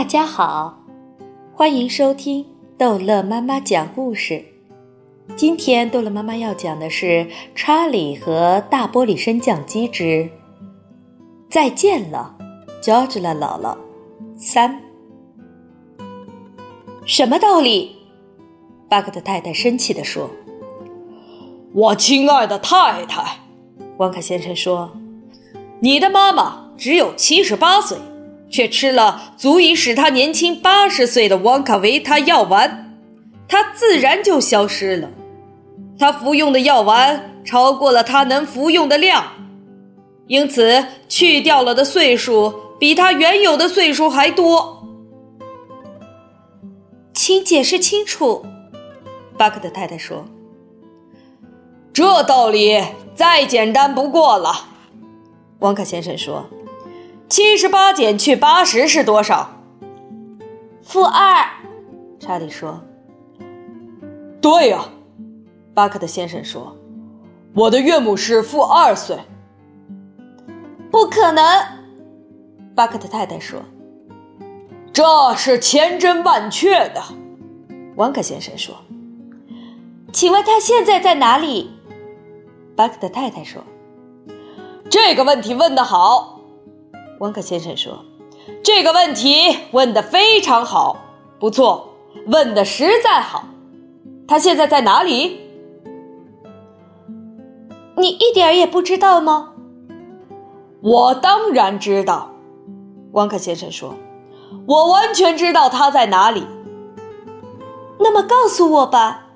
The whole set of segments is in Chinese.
大家好，欢迎收听逗乐妈妈讲故事。今天逗乐妈妈要讲的是《查理和大玻璃升降机之再见了，乔治拉姥姥》三。什么道理？巴克特太太生气地说：“我亲爱的太太，旺卡先生说，你的妈妈只有七十八岁。”却吃了足以使他年轻八十岁的旺卡维他药丸，他自然就消失了。他服用的药丸超过了他能服用的量，因此去掉了的岁数比他原有的岁数还多。请解释清楚，巴克的太太说。这道理再简单不过了，王卡先生说。七十八减去八十是多少？负二。查理说：“对呀。”巴克特先生说：“我的岳母是负二岁。”不可能。巴克特太太说：“这是千真万确的。”王克先生说：“请问他现在在哪里？”巴克特太太说：“这个问题问得好。”温克先生说：“这个问题问得非常好，不错，问得实在好。他现在在哪里？你一点也不知道吗？”“我当然知道。”温克先生说，“我完全知道他在哪里。”“那么告诉我吧。”“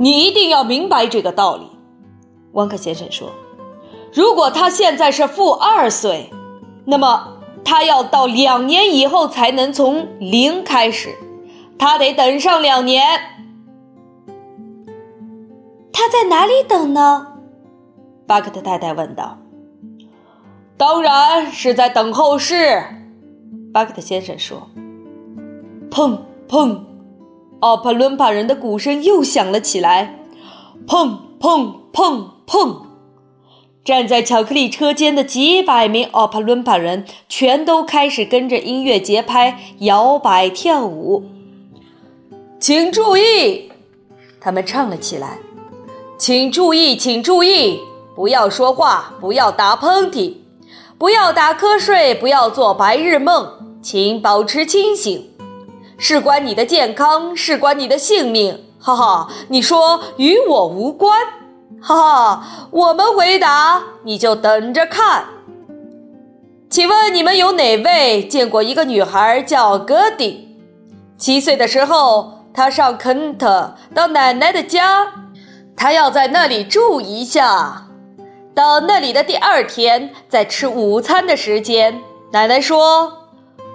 你一定要明白这个道理。”温克先生说。如果他现在是负二岁，那么他要到两年以后才能从零开始，他得等上两年。他在哪里等呢？巴克特太太问道。当然是在等候室，巴克特先生说。砰砰，奥帕伦巴人的鼓声又响了起来。砰砰砰砰。站在巧克力车间的几百名奥帕伦巴人全都开始跟着音乐节拍摇摆跳舞。请注意，他们唱了起来。请注意，请注意，不要说话，不要打喷嚏，不要打瞌睡，不要做白日梦，请保持清醒。事关你的健康，事关你的性命。哈哈，你说与我无关。哈哈，我们回答，你就等着看。请问你们有哪位见过一个女孩叫格迪？七岁的时候，她上肯特到奶奶的家，她要在那里住一下。到那里的第二天，在吃午餐的时间，奶奶说：“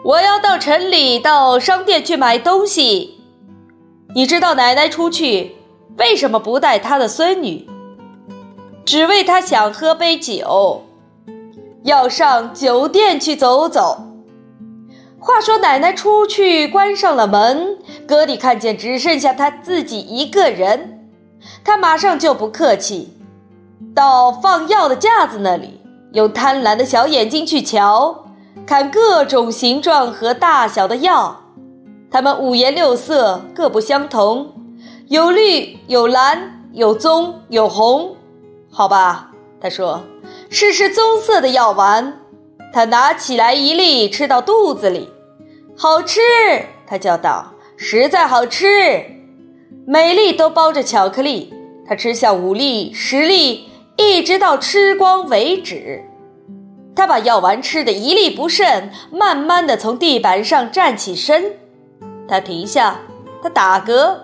我要到城里到商店去买东西。”你知道奶奶出去为什么不带她的孙女？只为他想喝杯酒，要上酒店去走走。话说，奶奶出去关上了门，哥里看见只剩下他自己一个人，他马上就不客气，到放药的架子那里，用贪婪的小眼睛去瞧，看各种形状和大小的药，它们五颜六色，各不相同，有绿，有蓝，有棕，有红。好吧，他说：“试试棕色的药丸。”他拿起来一粒，吃到肚子里，好吃。他叫道：“实在好吃，每粒都包着巧克力。”他吃下五粒、十粒，一直到吃光为止。他把药丸吃的一粒不剩，慢慢的从地板上站起身。他停下，他打嗝。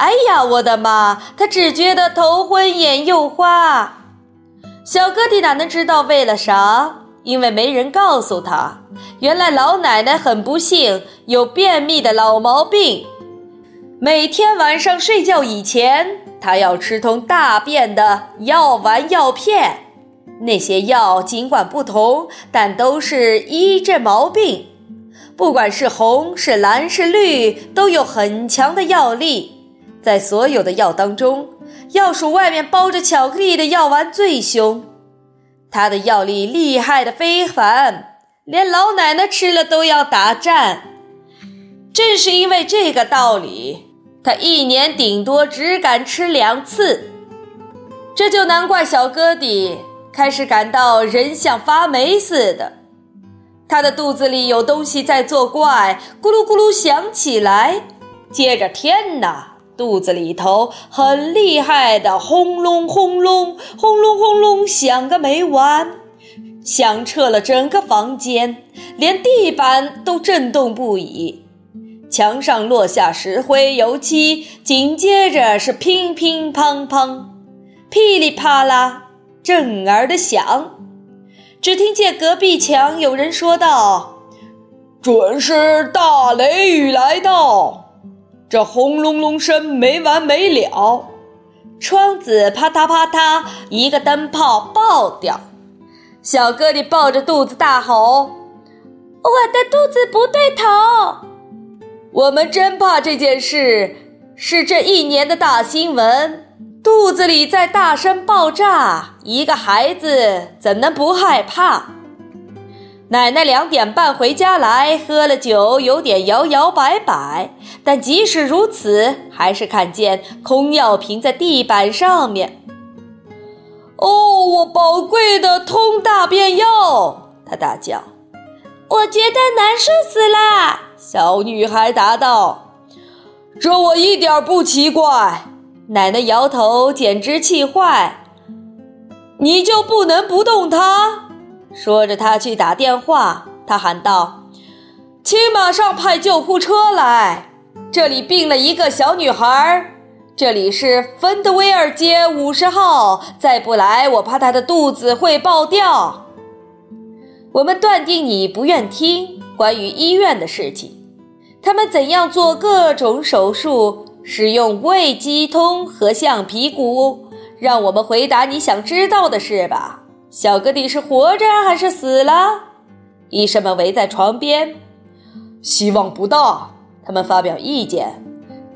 哎呀，我的妈！他只觉得头昏眼又花。小哥弟哪能知道为了啥？因为没人告诉他。原来老奶奶很不幸，有便秘的老毛病。每天晚上睡觉以前，她要吃通大便的药丸药片。那些药尽管不同，但都是医这毛病。不管是红是蓝是绿，都有很强的药力。在所有的药当中，药鼠外面包着巧克力的药丸最凶，它的药力厉害的非凡。连老奶奶吃了都要打颤。正是因为这个道理，他一年顶多只敢吃两次。这就难怪小哥弟开始感到人像发霉似的，他的肚子里有东西在作怪，咕噜咕噜响起来。接着，天哪，肚子里头很厉害的轰隆轰隆轰隆轰隆响个没完，响彻了整个房间，连地板都震动不已。墙上落下石灰油漆，紧接着是乒乒乓乓。噼里啪啦，震耳的响。只听见隔壁墙有人说道：“准是大雷雨来到，这轰隆隆声没完没了。”窗子啪嗒啪嗒，一个灯泡爆掉。小哥弟抱着肚子大吼：“我的肚子不对头！”我们真怕这件事是这一年的大新闻。肚子里在大声爆炸，一个孩子怎能不害怕？奶奶两点半回家来，喝了酒，有点摇摇摆摆，但即使如此，还是看见空药瓶在地板上面。哦，我宝贵的通大便药！她大叫。我觉得难受死了。小女孩答道：“这我一点不奇怪。”奶奶摇头，简直气坏。你就不能不动它？说着，他去打电话。他喊道：“请马上派救护车来！这里病了一个小女孩。这里是芬德威尔街五十号。再不来，我怕她的肚子会爆掉。”我们断定你不愿听关于医院的事情，他们怎样做各种手术。使用胃肌通和橡皮骨，让我们回答你想知道的事吧。小哥弟是活着还是死了？医生们围在床边，希望不大。他们发表意见。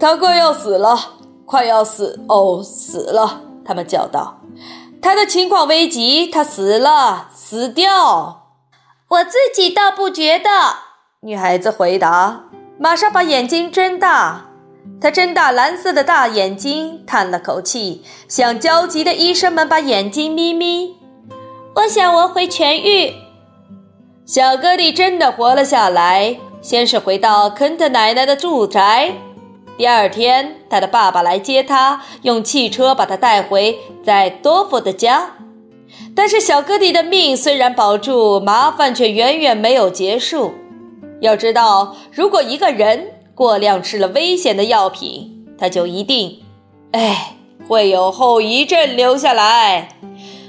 他快要死了，快要死哦，死了！他们叫道。他的情况危急，他死了，死掉。我自己倒不觉得。女孩子回答，马上把眼睛睁大。她睁大蓝色的大眼睛，叹了口气，向焦急的医生们把眼睛眯眯。我想我会痊愈。小哥弟真的活了下来。先是回到肯特奶奶的住宅，第二天，他的爸爸来接他，用汽车把他带回在多福的家。但是小哥弟的命虽然保住，麻烦却远远没有结束。要知道，如果一个人……过量吃了危险的药品，他就一定，哎，会有后遗症留下来。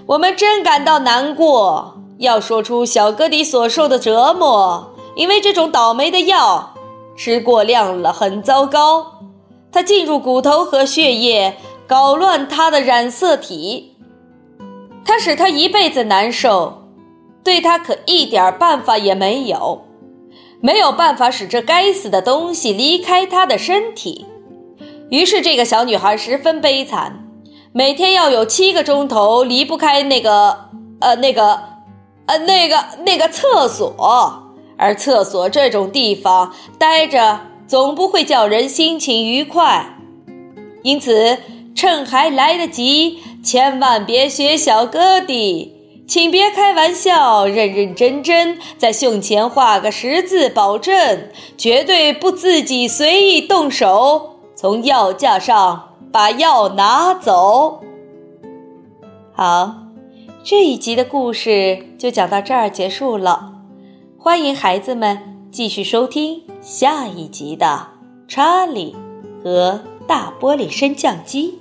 我们真感到难过，要说出小哥迪所受的折磨，因为这种倒霉的药吃过量了，很糟糕。它进入骨头和血液，搞乱他的染色体，它使他一辈子难受，对他可一点办法也没有。没有办法使这该死的东西离开他的身体，于是这个小女孩十分悲惨，每天要有七个钟头离不开那个呃那个呃那个那个厕所，而厕所这种地方待着总不会叫人心情愉快，因此趁还来得及，千万别学小哥弟。请别开玩笑，认认真真在胸前画个十字，保证绝对不自己随意动手从药架上把药拿走。好，这一集的故事就讲到这儿结束了，欢迎孩子们继续收听下一集的《查理和大玻璃升降机》。